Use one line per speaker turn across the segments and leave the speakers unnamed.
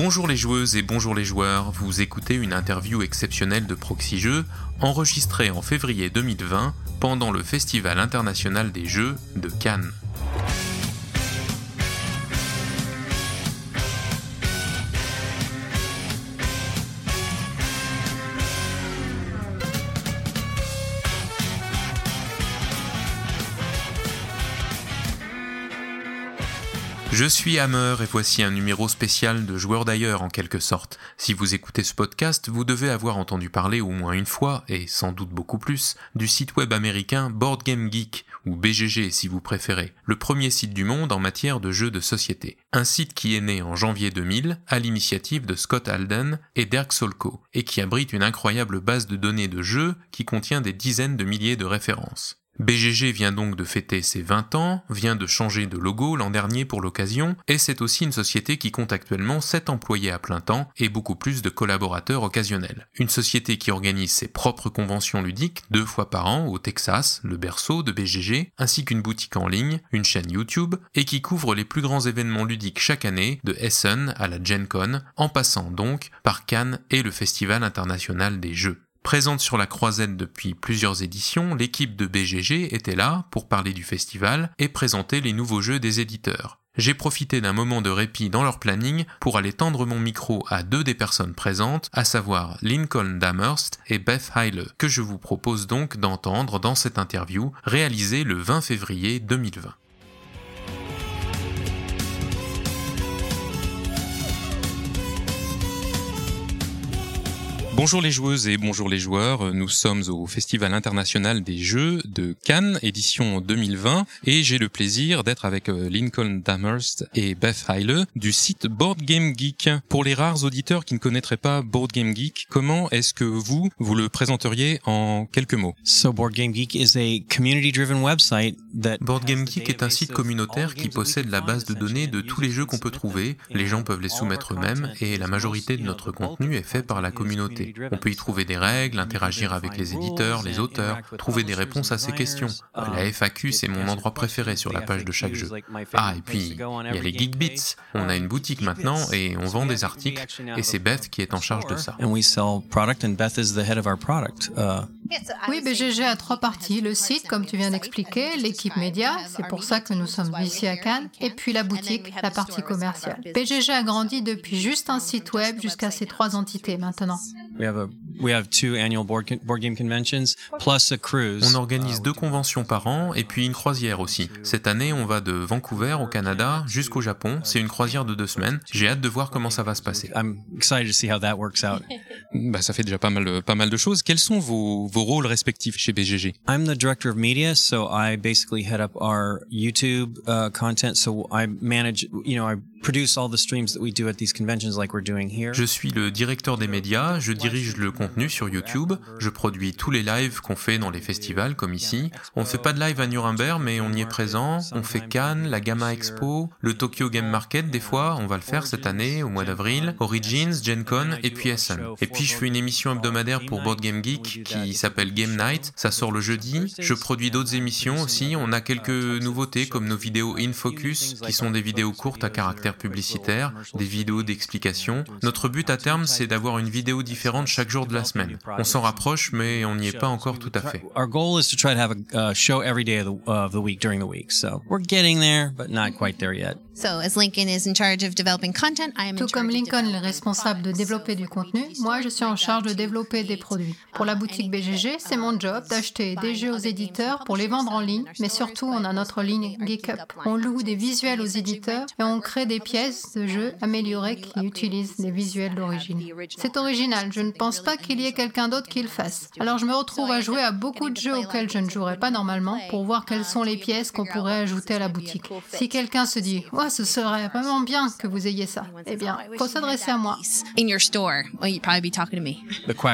Bonjour les joueuses et bonjour les joueurs, vous écoutez une interview exceptionnelle de Proxy Jeux enregistrée en février 2020 pendant le Festival international des jeux de Cannes. Suis Hammer et voici un numéro spécial de Joueurs d'ailleurs en quelque sorte. Si vous écoutez ce podcast, vous devez avoir entendu parler au moins une fois, et sans doute beaucoup plus, du site web américain Board Game Geek, ou BGG si vous préférez, le premier site du monde en matière de jeux de société. Un site qui est né en janvier 2000 à l'initiative de Scott Alden et Dirk Solko, et qui abrite une incroyable base de données de jeux qui contient des dizaines de milliers de références. BGG vient donc de fêter ses 20 ans, vient de changer de logo l'an dernier pour l'occasion, et c'est aussi une société qui compte actuellement 7 employés à plein temps et beaucoup plus de collaborateurs occasionnels. Une société qui organise ses propres conventions ludiques deux fois par an au Texas, le berceau de BGG, ainsi qu'une boutique en ligne, une chaîne YouTube, et qui couvre les plus grands événements ludiques chaque année, de Essen à la Gen Con, en passant donc par Cannes et le Festival international des jeux. Présente sur la croisette depuis plusieurs éditions, l'équipe de BGG était là pour parler du festival et présenter les nouveaux jeux des éditeurs. J'ai profité d'un moment de répit dans leur planning pour aller tendre mon micro à deux des personnes présentes, à savoir Lincoln Damhurst et Beth Heile, que je vous propose donc d'entendre dans cette interview réalisée le 20 février 2020. Bonjour les joueuses et bonjour les joueurs, nous sommes au Festival international des jeux de Cannes, édition 2020, et j'ai le plaisir d'être avec euh, Lincoln Damhurst et Beth Heile du site Board Game Geek. Pour les rares auditeurs qui ne connaîtraient pas Board Game Geek, comment est-ce que vous, vous le présenteriez en quelques mots?
Board Game Geek
est un site communautaire qui possède la base de données de tous les jeux qu'on peut trouver, les gens peuvent les soumettre eux-mêmes, et la majorité de notre contenu est fait par la communauté. On peut y trouver des règles, interagir avec les éditeurs, les auteurs, trouver des réponses à ces questions. La FAQ, c'est mon endroit préféré sur la page de chaque jeu. Ah, et puis, il y a les Geekbits. On a une boutique maintenant et on vend des articles et c'est Beth qui est en charge de ça.
Oui, BGG a trois parties. Le site, comme tu viens d'expliquer, l'équipe média, c'est pour ça que nous sommes ici à Cannes, et puis la boutique, la partie commerciale. BGG a grandi depuis juste un site web jusqu'à ces trois entités maintenant.
On organise deux conventions par an et puis une croisière aussi. Cette année, on va de Vancouver au Canada jusqu'au Japon. C'est une croisière de deux semaines. J'ai hâte de voir comment ça va se passer. bah, ça fait déjà pas mal, pas mal de choses. Quels sont vos, vos rôles respectifs chez BGG
I'm the director of media, so I basically head up our YouTube uh, content. So I manage, you know, I
je suis le directeur des médias, je dirige le contenu sur YouTube, je produis tous les lives qu'on fait dans les festivals comme ici. On ne fait pas de live à Nuremberg mais on y est présent, on fait Cannes, la Gamma Expo, le Tokyo Game Market des fois, on va le faire cette année au mois d'avril, Origins, Gen Con et puis Essen. Et puis je fais une émission hebdomadaire pour Board Game Geek qui s'appelle Game Night, ça sort le jeudi. Je produis d'autres émissions aussi, on a quelques nouveautés comme nos vidéos In Focus qui sont des vidéos courtes à caractère publicitaires, des vidéos d'explications. Notre but à terme, c'est d'avoir une vidéo différente chaque jour de la semaine. On s'en rapproche, mais on n'y est pas encore tout à fait.
Tout comme Lincoln est responsable de développer du contenu, moi je suis en charge de développer des produits. Pour la boutique BGG, c'est mon job d'acheter des jeux aux éditeurs pour les vendre en ligne, mais surtout on a notre ligne GeekUp. On loue des visuels aux éditeurs et on crée des pièces de jeux améliorées qui utilisent des visuels d'origine. C'est original, je ne pense pas qu'il y ait quelqu'un d'autre qui le fasse. Alors je me retrouve à jouer à beaucoup de jeux auxquels je ne jouerais pas normalement pour voir quelles sont les pièces qu'on pourrait ajouter à la boutique. Si quelqu'un se dit ce serait vraiment bien que vous ayez ça, eh bien, faut s'adresser à moi.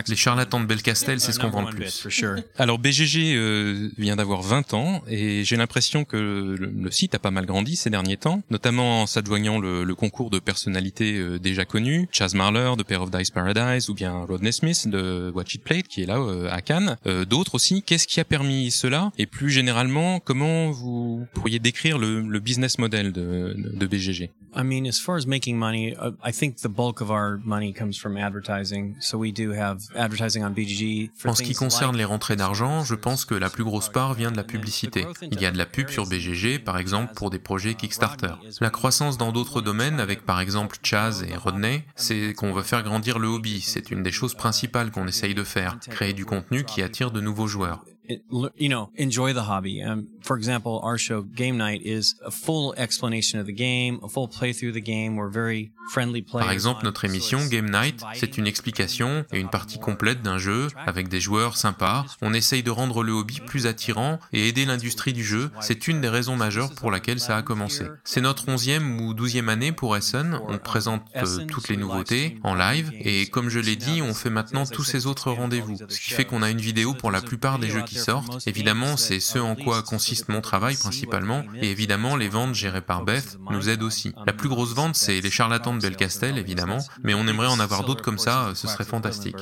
Les charlatans de Belcastel, c'est ce qu'on vend le plus. Alors BGG euh, vient d'avoir 20 ans et j'ai l'impression que le, le site a pas mal grandi ces derniers temps, notamment en s'adjoignant le, le concours de personnalités euh, déjà connues, Chaz Marler de Pair of Dice Paradise ou bien Rodney Smith de Watch It Play qui est là euh, à Cannes. Euh, D'autres aussi. Qu'est-ce qui a permis cela? Et plus généralement, comment vous pourriez décrire le, le business model de, de BGG
I mean, as far as making money, uh, I think the bulk of our money comes from advertising. So we do have advertising on BGG.
En ce qui concerne les rentrées d'argent, je pense que la plus grosse part vient de la publicité. Il y a de la pub sur BGG, par exemple, pour des projets Kickstarter. La croissance dans d'autres domaines, avec par exemple Chaz et Rodney, c'est qu'on veut faire grandir le hobby. C'est une des choses principales qu'on essaye de faire, créer du contenu qui attire de nouveaux joueurs.
You know, enjoy the hobby. Um, for example, our show Game Night is a full explanation of the game, a full playthrough of the game. We're very friendly players.
Par exemple, notre émission Game Night, c'est une explication et une partie complète d'un jeu avec des joueurs sympas. On essaye de rendre le hobby plus attirant et aider l'industrie du jeu. C'est une des raisons majeures pour laquelle ça a commencé. C'est notre onzième ou douzième année pour Essen. On présente euh, toutes les nouveautés en live et comme je l'ai dit, on fait maintenant tous ces autres rendez-vous. Ce qui fait qu'on a une vidéo pour la plupart des jeux qui sortent. Évidemment, c'est ce en quoi consiste mon travail principalement, et évidemment, les ventes gérées par Beth nous aident aussi. La plus grosse vente, c'est les charlatans de Belcastel, évidemment, mais on aimerait en avoir d'autres comme ça, ce serait fantastique.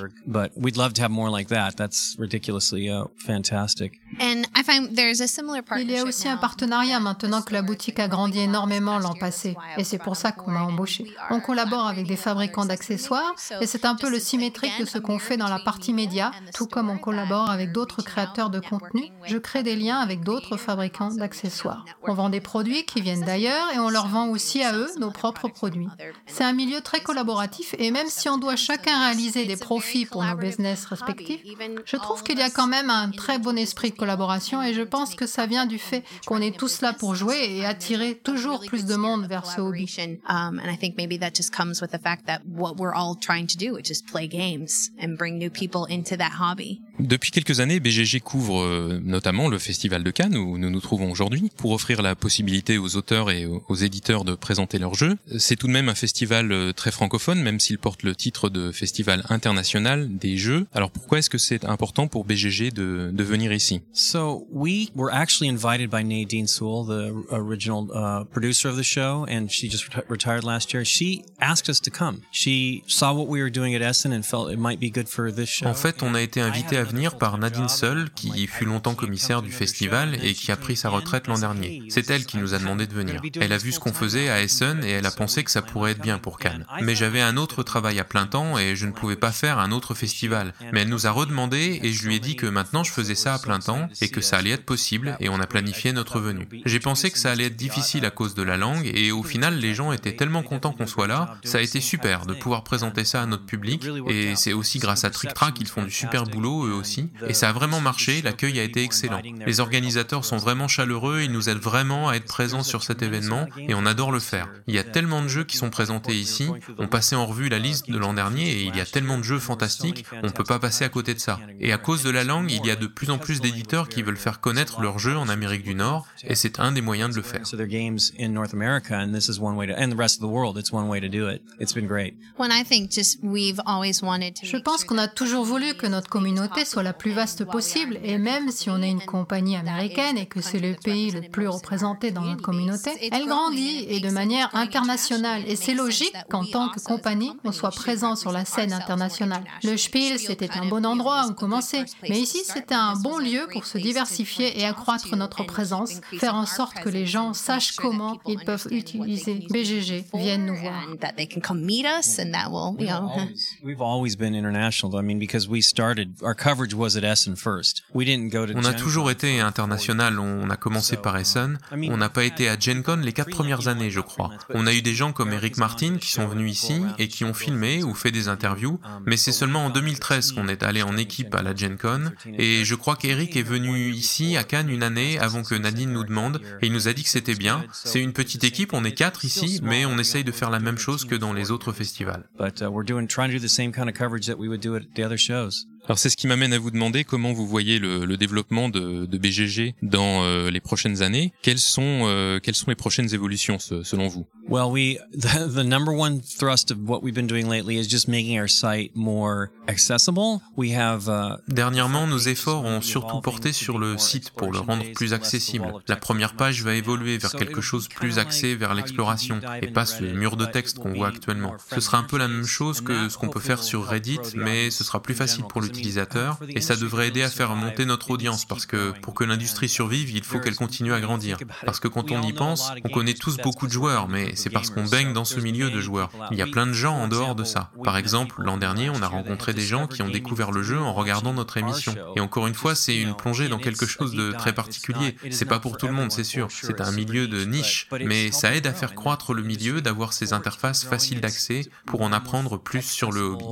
Il y a aussi un partenariat maintenant que la boutique a grandi énormément l'an passé, et c'est pour ça qu'on m'a embauché. On collabore avec des fabricants d'accessoires, et c'est un peu le symétrique de ce qu'on fait dans la partie média, tout comme on collabore avec d'autres créateurs de contenu, je crée des liens avec d'autres fabricants d'accessoires. On vend des produits qui viennent d'ailleurs et on leur vend aussi à eux nos propres produits. C'est un milieu très collaboratif et même si on doit chacun réaliser des profits pour nos business respectifs, je trouve qu'il y a quand même un très bon esprit de collaboration et je pense que ça vient du fait qu'on est tous là pour jouer et attirer toujours plus de monde vers ce hobby.
Depuis quelques années, BGG couvre euh, notamment le Festival de Cannes où nous nous trouvons aujourd'hui pour offrir la possibilité aux auteurs et aux éditeurs de présenter leurs jeux. C'est tout de même un festival euh, très francophone, même s'il porte le titre de Festival international des jeux. Alors pourquoi est-ce que c'est important pour BGG de, de venir ici?
So we were actually invited by Nadine Sewell, the original uh, producer of the show, and she just retired last year. She asked us to come. She saw what we were doing at Essen and felt it might be good for this show.
En fait, on a été invité à par Nadine Seul, qui fut longtemps commissaire du festival et qui a pris sa retraite l'an dernier. C'est elle qui nous a demandé de venir. Elle a vu ce qu'on faisait à Essen et elle a pensé que ça pourrait être bien pour Cannes. Mais j'avais un autre travail à plein temps et je ne pouvais pas faire un autre festival. Mais elle nous a redemandé et je lui ai dit que maintenant je faisais ça à plein temps et que ça allait être possible et on a planifié notre venue. J'ai pensé que ça allait être difficile à cause de la langue et au final les gens étaient tellement contents qu'on soit là. Ça a été super de pouvoir présenter ça à notre public et c'est aussi grâce à Trick Track qu'ils font du super boulot eux aussi et ça a vraiment marché, l'accueil a été excellent. Les organisateurs sont vraiment chaleureux, ils nous aident vraiment à être présents sur cet événement et on adore le faire. Il y a tellement de jeux qui sont présentés ici, on passait en revue la liste de l'an dernier et il y a tellement de jeux fantastiques, on ne peut pas passer à côté de ça. Et à cause de la langue, il y a de plus en plus d'éditeurs qui veulent faire connaître leurs jeux en Amérique du Nord et c'est un des moyens de le faire.
Je pense qu'on a toujours voulu que notre communauté soit la plus vaste possible et même si on est une compagnie américaine et que c'est le pays le plus représenté dans notre communauté, elle grandit et de manière internationale. Et c'est logique qu'en tant que compagnie, on soit présent sur la scène internationale. Le Spiel, c'était un bon endroit où commencer, mais ici, c'était un bon lieu pour se diversifier et accroître notre présence, faire en sorte que les gens sachent comment ils peuvent utiliser BGG, viennent nous voir.
We've always been international. I mean, because we started, our coverage was at Essen first. We didn't go to
on a toujours été international. On a commencé par Essen. On n'a pas été à Gen Con les quatre premières années, je crois. On a eu des gens comme Eric Martin qui sont venus ici et qui ont filmé ou fait des interviews, mais c'est seulement en 2013 qu'on est allé en équipe à la Gen Con. Et je crois qu'Eric est venu ici à Cannes une année avant que Nadine nous demande et il nous a dit que c'était bien. C'est une petite équipe, on est quatre ici, mais on essaye de faire la même chose que dans les autres festivals. Alors c'est ce qui m'amène à vous demander comment vous voyez le, le développement de, de, BGG dans euh, les prochaines années. Quelles sont euh, quelles sont les prochaines évolutions selon vous?
Well, we the, the number one thrust of what we've been doing lately is just making our site more accessible. We have uh,
Dernièrement, nos efforts ont surtout porté sur le site pour le rendre plus accessible. La première page va évoluer vers quelque chose plus axé vers l'exploration et pas ce mur de texte qu'on voit actuellement. Ce sera un peu la même chose que ce qu'on peut faire sur Reddit, mais ce sera plus facile pour l'utilisateur et ça devrait aider à faire monter notre audience parce que pour que l'industrie survive, il faut qu'elle continue à grandir. Parce que quand on y pense, on connaît tous beaucoup de joueurs, mais c'est parce qu'on baigne dans ce milieu de joueurs. Il y a plein de gens en dehors de ça. Par exemple, l'an dernier, on a rencontré des gens qui ont découvert le jeu en regardant notre émission. Et encore une fois, c'est une plongée dans quelque chose de très particulier. C'est pas pour tout le monde, c'est sûr. C'est un milieu de niche, mais ça aide à faire croître le milieu, d'avoir ces interfaces faciles d'accès pour en apprendre plus sur le hobby.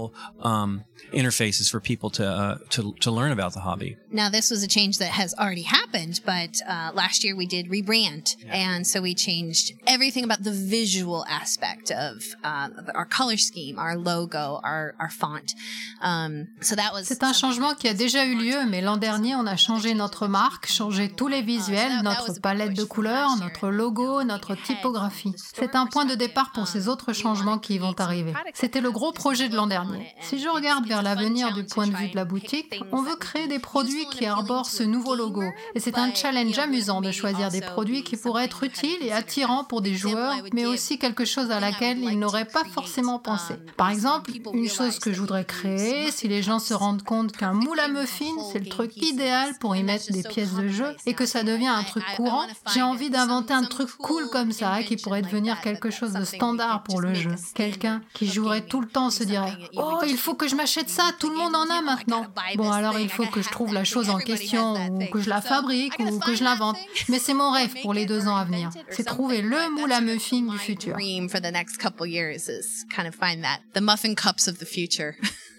Um, people to, uh, to to learn about the hobby.
Now, this was a change that has already happened, but uh, last year we did rebrand, and so we changed everything about the visual aspect of uh, our color scheme, our logo, our, our font. Um, so that was.
C'est un changement qui a déjà eu lieu, mais l'an dernier, on a changé notre marque, changé tous les visuels, notre palette de couleurs, notre logo, notre typographie. C'est un point de départ pour ces autres changements qui vont arriver. C'était le gros projet de l'an dernier. Si je regarde vers l'avenir du point de vue de la boutique, on veut créer des produits qui arborent ce nouveau logo. Et c'est un challenge amusant de choisir des produits qui pourraient être utiles et attirants pour des joueurs, mais aussi quelque chose à laquelle ils n'auraient pas forcément pensé. Par exemple, une chose que je voudrais créer, si les gens se rendent compte qu'un moule à muffins, c'est le truc idéal pour y mettre des pièces de jeu et que ça devient un truc courant, j'ai envie d'inventer un truc cool comme ça qui pourrait devenir quelque chose de standard pour le jeu. Quelqu'un qui jouerait tout le temps se dirait Oh, il faut que je m'achète ça, tout le monde en a maintenant. Bon, alors il faut que je trouve la chose en question, ou que je la fabrique, ou que je l'invente. Mais c'est mon rêve pour les deux ans à venir. C'est trouver le moule à muffins du futur.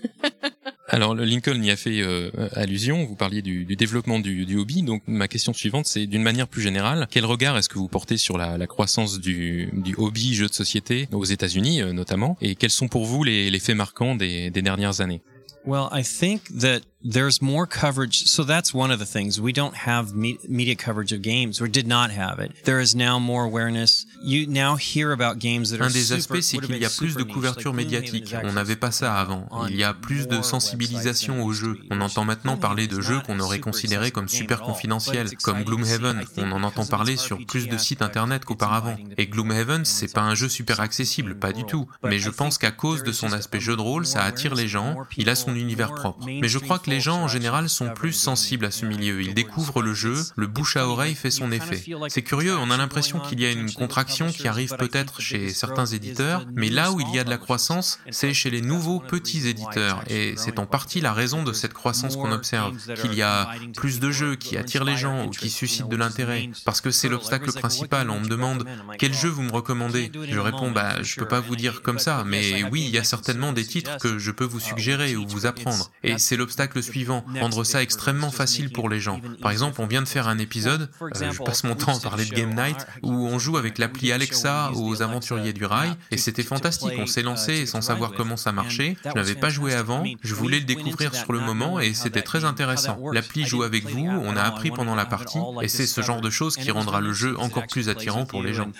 Alors, Lincoln y a fait euh, allusion. Vous parliez du, du développement du, du, hobby. Donc, ma question suivante, c'est d'une manière plus générale, quel regard est-ce que vous portez sur la, la croissance du, du, hobby jeu de société aux États-Unis euh, notamment, et quels sont pour vous les, les faits marquants des, des dernières années?
Well, I think that there's more coverage. So that's one of the things. We don't have me- media coverage of games, or did not have it. There is now more awareness. You now hear about games that are
Un des aspects, c'est qu'il y a plus de couverture médiatique. On n'avait pas ça avant. Il y a plus de sensibilisation aux jeux. On entend maintenant parler de jeux qu'on aurait considérés comme super confidentiels, comme Gloomhaven. On en entend parler sur plus de sites internet qu'auparavant. Et Gloomhaven, c'est pas un jeu super accessible, pas du tout. Mais je pense qu'à cause de son aspect jeu de rôle, ça attire les gens. Il a son univers propre. Mais je crois que les gens en général sont plus sensibles à ce milieu. Ils découvrent le jeu, le bouche à oreille fait son effet. C'est curieux, on a l'impression qu'il y a une contraction qui arrive peut-être chez certains éditeurs, mais là où il y a de la croissance, c'est chez les nouveaux petits éditeurs. Et c'est en partie la raison de cette croissance qu'on observe, qu'il y a plus de jeux qui attirent les gens ou qui suscitent de l'intérêt. Parce que c'est l'obstacle principal. On me demande quel jeu vous me recommandez? Je réponds, bah, je peux pas vous dire comme ça, mais oui, il y a certainement des titres que je peux vous suggérer ou vous apprendre. Et c'est l'obstacle suivant, rendre ça extrêmement facile pour les gens. Par exemple, on vient de faire un épisode, euh, je passe mon temps à parler de Game Night, où on joue avec l'appli Alexa aux aventuriers du rail, et c'était fantastique. On s'est lancé sans savoir comment ça marchait. Je n'avais pas joué avant, je voulais le découvrir sur le moment, et c'était très intéressant. L'appli joue avec vous, on a appris pendant la partie, et c'est ce genre de choses qui rendra le jeu encore plus attirant pour les gens.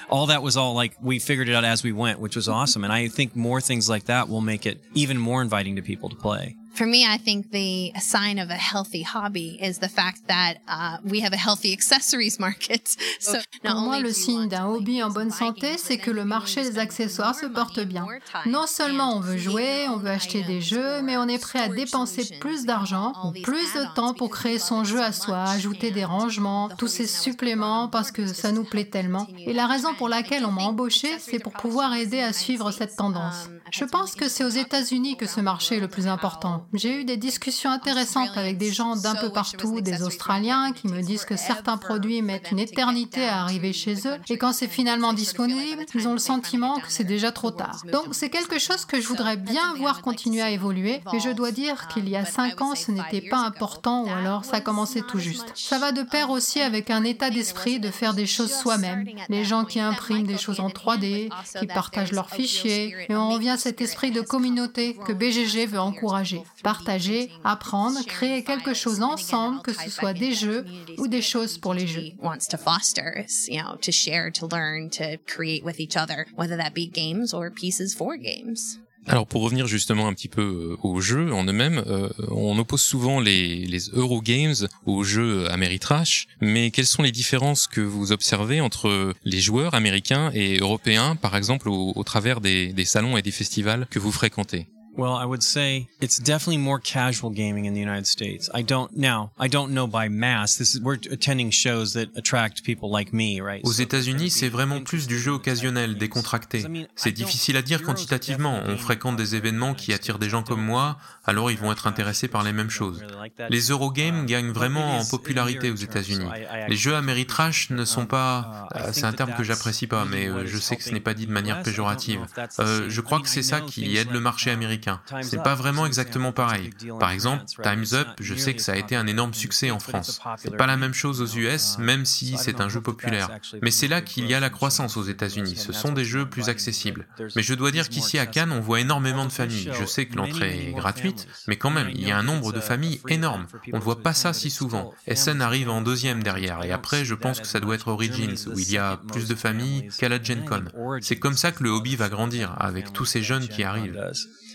More things like that will make it even more inviting to people to play.
For me, I think the sign of a healthy hobby is the fact that uh, we have a healthy accessories market.
So Pour moi, le signe d'un hobby en bonne santé, c'est que le marché des accessoires se porte bien. Non seulement on veut jouer, on veut acheter des jeux, mais on est prêt à dépenser plus d'argent ou plus de temps pour créer son jeu à soi, ajouter des rangements, tous ces suppléments parce que ça nous plaît tellement. Et la raison pour laquelle on m'a embauché, c'est pour pouvoir aider à suivre cette tendance. Je pense que c'est aux États-Unis que ce marché est le plus important. J'ai eu des discussions intéressantes avec des gens d'un peu partout, des Australiens qui me disent que certains produits mettent une éternité à arriver chez eux et quand c'est finalement disponible, ils ont le sentiment que c'est déjà trop tard. Donc c'est quelque chose que je voudrais bien voir continuer à évoluer, mais je dois dire qu'il y a cinq ans, ce n'était pas important ou alors ça commençait tout juste. Ça va de pair aussi avec un état d'esprit de faire des choses soi-même. Les gens qui impriment des choses en 3D, qui partagent leurs fichiers, et on revient à cet esprit de communauté que BGG veut encourager. Partager, apprendre, créer quelque chose ensemble, que ce soit des jeux ou des choses pour les jeux.
wants to foster is, you know, to share, to learn, to create with each other, whether that be games or pieces for games.
Alors pour revenir justement un petit peu euh, aux jeux en eux-mêmes, euh, on oppose souvent les, les Eurogames aux jeux Ameritrash, mais quelles sont les différences que vous observez entre les joueurs américains et européens, par exemple au, au travers des, des salons et des festivals que vous fréquentez?
Well, I would say it's definitely more casual gaming in the United States. I don't now. I don't know by mass. This is we're attending shows that attract people like me, right?
Aux États-Unis, c'est vraiment plus du jeu occasionnel, décontracté. C'est difficile à dire quantitativement. On fréquente des événements qui attirent des gens comme moi, alors ils vont être intéressés par les mêmes choses. Les Eurogames gagnent vraiment en popularité aux États-Unis. Les jeux Ameritrash ne sont pas. euh, C'est un terme que j'apprécie pas, mais euh, je sais que ce n'est pas dit de manière péjorative. Euh, je crois que c'est ça qui aide le marché américain. C'est pas vraiment exactement pareil. Par exemple, Time's Up, je sais que ça a été un énorme succès en France. C'est pas la même chose aux US, même si c'est un jeu populaire. Mais c'est là qu'il y a la croissance aux États-Unis. Ce sont des jeux plus accessibles. Mais je dois dire qu'ici à Cannes, on voit énormément de familles. Je sais que l'entrée est gratuite, mais quand même, il y a un nombre de familles énorme. On ne voit pas ça si souvent. SN arrive en deuxième derrière, et après, je pense que ça doit être Origins, où il y a plus de familles qu'à la Gen Con. C'est comme ça que le hobby va grandir, avec tous ces jeunes qui arrivent.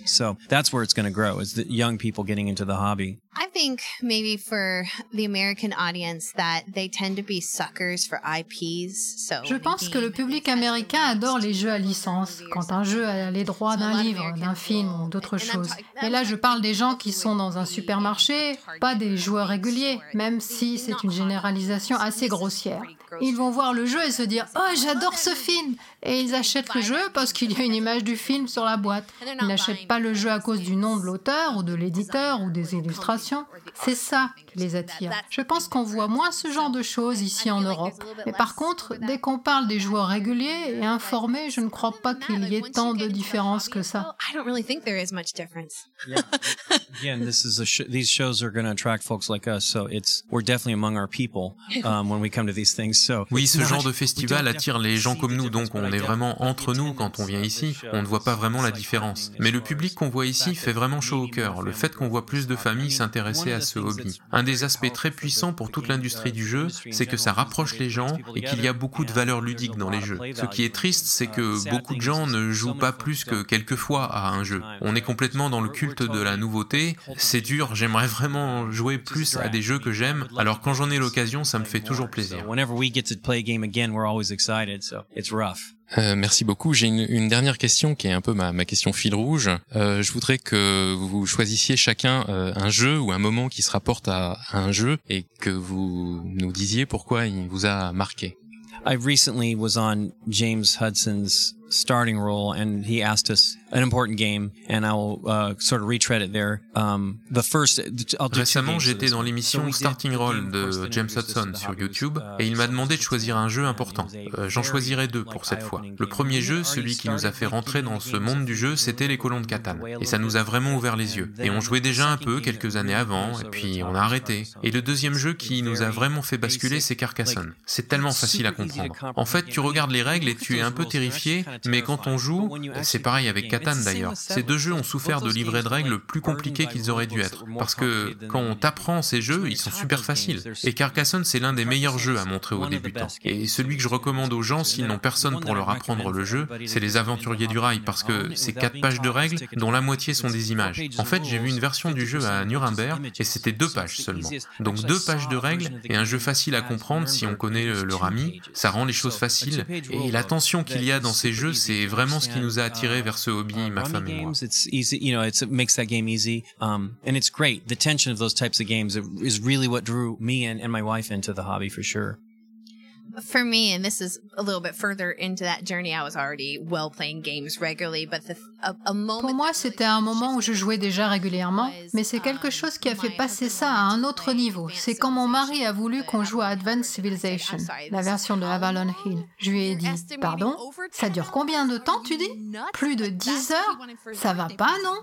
So that's where it's going to grow is the young people getting into the hobby.
I think maybe for the American audience that they tend to be suckers for IPs. So
Je pense que le public américain adore les jeux à licence, quand un jeu a les droits d'un livre, d'un film ou d'autre chose. Et là, je parle des gens qui sont dans un supermarché, pas des joueurs réguliers, même si c'est une généralisation assez grossière. Ils vont voir le jeu et se dire Oh, j'adore ce film Et ils achètent le jeu parce qu'il y a une image du film sur la boîte. Ils n'achètent pas le jeu à cause du nom de l'auteur ou de l'éditeur ou des illustrations. C'est ça qui les attire. Je pense qu'on voit moins ce genre de choses ici en Europe. Mais par contre, dès qu'on parle des joueurs réguliers et informés, je ne crois pas qu'il y ait tant de différences que ça.
I don't really think there is much difference.
Again, this is a sh- these shows are going to attract folks like us, so it's we're definitely among our people um, when we come to these things.
Oui, ce genre de festival attire les gens comme nous, donc on est vraiment entre nous quand on vient ici. On ne voit pas vraiment la différence. Mais le public qu'on voit ici fait vraiment chaud au cœur. Le fait qu'on voit plus de familles s'intéresser à ce hobby. Un des aspects très puissants pour toute l'industrie du jeu, c'est que ça rapproche les gens et qu'il y a beaucoup de valeur ludique dans les jeux. Ce qui est triste, c'est que beaucoup de gens ne jouent pas plus que quelques fois à un jeu. On est complètement dans le culte de la nouveauté. C'est dur, j'aimerais vraiment jouer plus à des jeux que j'aime. Alors quand j'en ai l'occasion, ça me fait toujours plaisir.
We get to play a game again, we're always excited. So it's rough.
Euh, merci beaucoup. J'ai une, une dernière question qui est un peu ma, ma question fil rouge. Euh, je voudrais que vous choisissiez chacun euh, un jeu ou un moment qui se rapporte à, à un jeu et que vous nous disiez pourquoi il vous a marqué.
I recently was on James Hudson's starting role, and he asked us an important game, and I'll uh, sort of retread it there. Um, the first, I'll do two
Récemment, j'étais dans l'émission Starting Roll de James Hudson sur. YouTube
Uh,
et il m'a demandé de
it
choisir un jeu important. Euh, J'en choisirai deux pour cette fois. Le premier jeu, celui qui nous a fait rentrer dans ce monde du jeu, c'était les colons de Catane. Et ça nous a vraiment ouvert les yeux. Et on jouait déjà un peu quelques années avant, et puis on a arrêté. Et le deuxième jeu qui nous a vraiment fait basculer, c'est Carcassonne. C'est tellement facile à comprendre. En fait, tu regardes les règles et tu es un peu terrifié, mais quand on joue, c'est pareil avec Catane d'ailleurs. Ces deux jeux ont souffert de livrets de règles plus compliqués qu'ils auraient dû être. Parce que quand on t'apprend ces jeux, ils sont super faciles. Et Carcassonne, c'est l'un des meilleurs jeux à montrer aux débutants. Et celui que je recommande aux gens s'ils n'ont personne pour leur apprendre le jeu, c'est les Aventuriers du Rail, parce que c'est quatre pages de règles dont la moitié sont des images. En fait, j'ai vu une version du jeu à Nuremberg et c'était deux pages seulement. Donc deux pages de règles et un jeu facile à comprendre si on connaît le, le Rami. Ça rend les choses faciles. Et la tension qu'il y a dans ces jeux, c'est vraiment ce qui nous a attirés vers ce hobby, ma
Rummy
femme et moi.
For sure.
For me, and this is a little bit further into that journey, I was already well playing games regularly, but the a, a moment.
Pour moi, c'était un moment où je jouais déjà régulièrement, mais c'est quelque chose qui a fait passer ça à un autre niveau. C'est quand mon mari a voulu qu'on joue à Advanced Civilization, la version de Avalon Hill. Je lui ai dit, pardon, ça dure combien de temps, tu dis? Plus de 10 heures Ça va pas, non?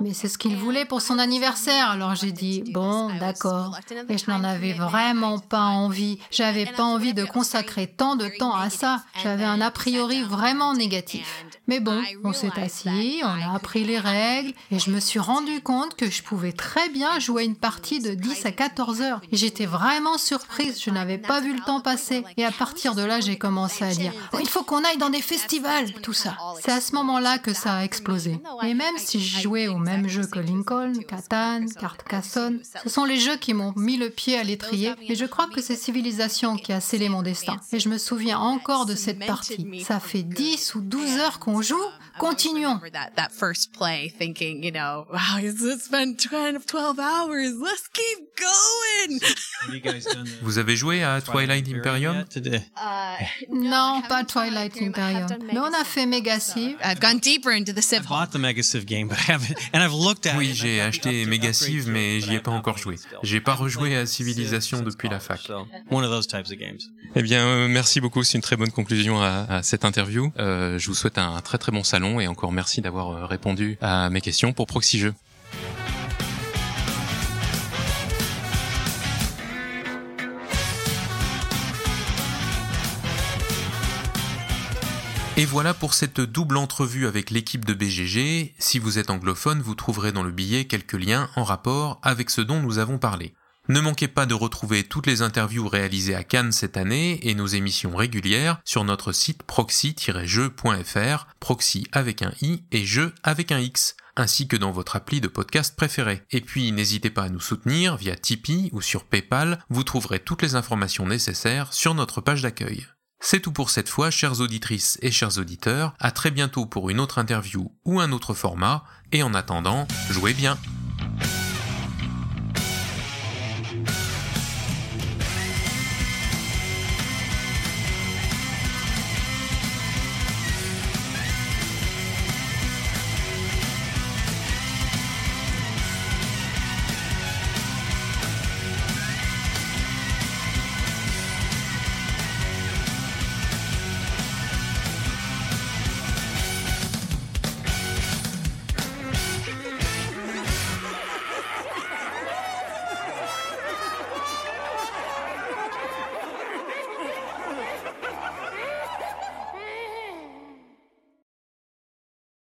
Mais c'est ce qu'il voulait pour son anniversaire, alors j'ai dit, bon, d'accord. Et je n'en avais vraiment pas envie. J'avais pas envie de consacrer tant de temps à ça J'avais un a priori vraiment négatif. Mais bon, on s'est assis, on a appris les règles, et je me suis rendu compte que je pouvais très bien jouer une partie de 10 à 14 heures. Et j'étais vraiment surprise, je n'avais pas vu le temps passer. Et à partir de là, j'ai commencé à dire il faut qu'on aille dans des festivals, tout ça. C'est à ce moment-là que ça a explosé. Et même si je jouais au même jeu que Lincoln, Catan, Carcassonne, ce sont les jeux qui m'ont mis le pied à l'étrier, et je crois que c'est Civilisation qui a scellé mon destin. Et je me souviens encore de cette partie. Ça fait 10 ou 12 heures qu'on joue, continuons.
Vous avez joué à Twilight Imperium
Non, pas Twilight Imperium. Mais on a fait Megasive.
Oui, j'ai acheté Megasive, mais j'y ai pas encore joué. J'ai pas rejoué à Civilisation depuis la fac. Eh bien, euh, merci beaucoup. C'est une très bonne conclusion à, cette interview. Euh, je vous souhaite un très très bon salon et encore merci d'avoir euh, répondu à mes questions pour Proxy Jeux. Et voilà pour cette double entrevue avec l'équipe de BGG. Si vous êtes anglophone, vous trouverez dans le billet quelques liens en rapport avec ce dont nous avons parlé. Ne manquez pas de retrouver toutes les interviews réalisées à Cannes cette année et nos émissions régulières sur notre site proxy-jeu.fr, proxy avec un i et jeu avec un x ainsi que dans votre appli de podcast préféré. Et puis n'hésitez pas à nous soutenir via Tipeee ou sur PayPal, vous trouverez toutes les informations nécessaires sur notre page d'accueil. C'est tout pour cette fois, chères auditrices et chers auditeurs. À très bientôt pour une autre interview ou un autre format. Et en attendant, jouez bien.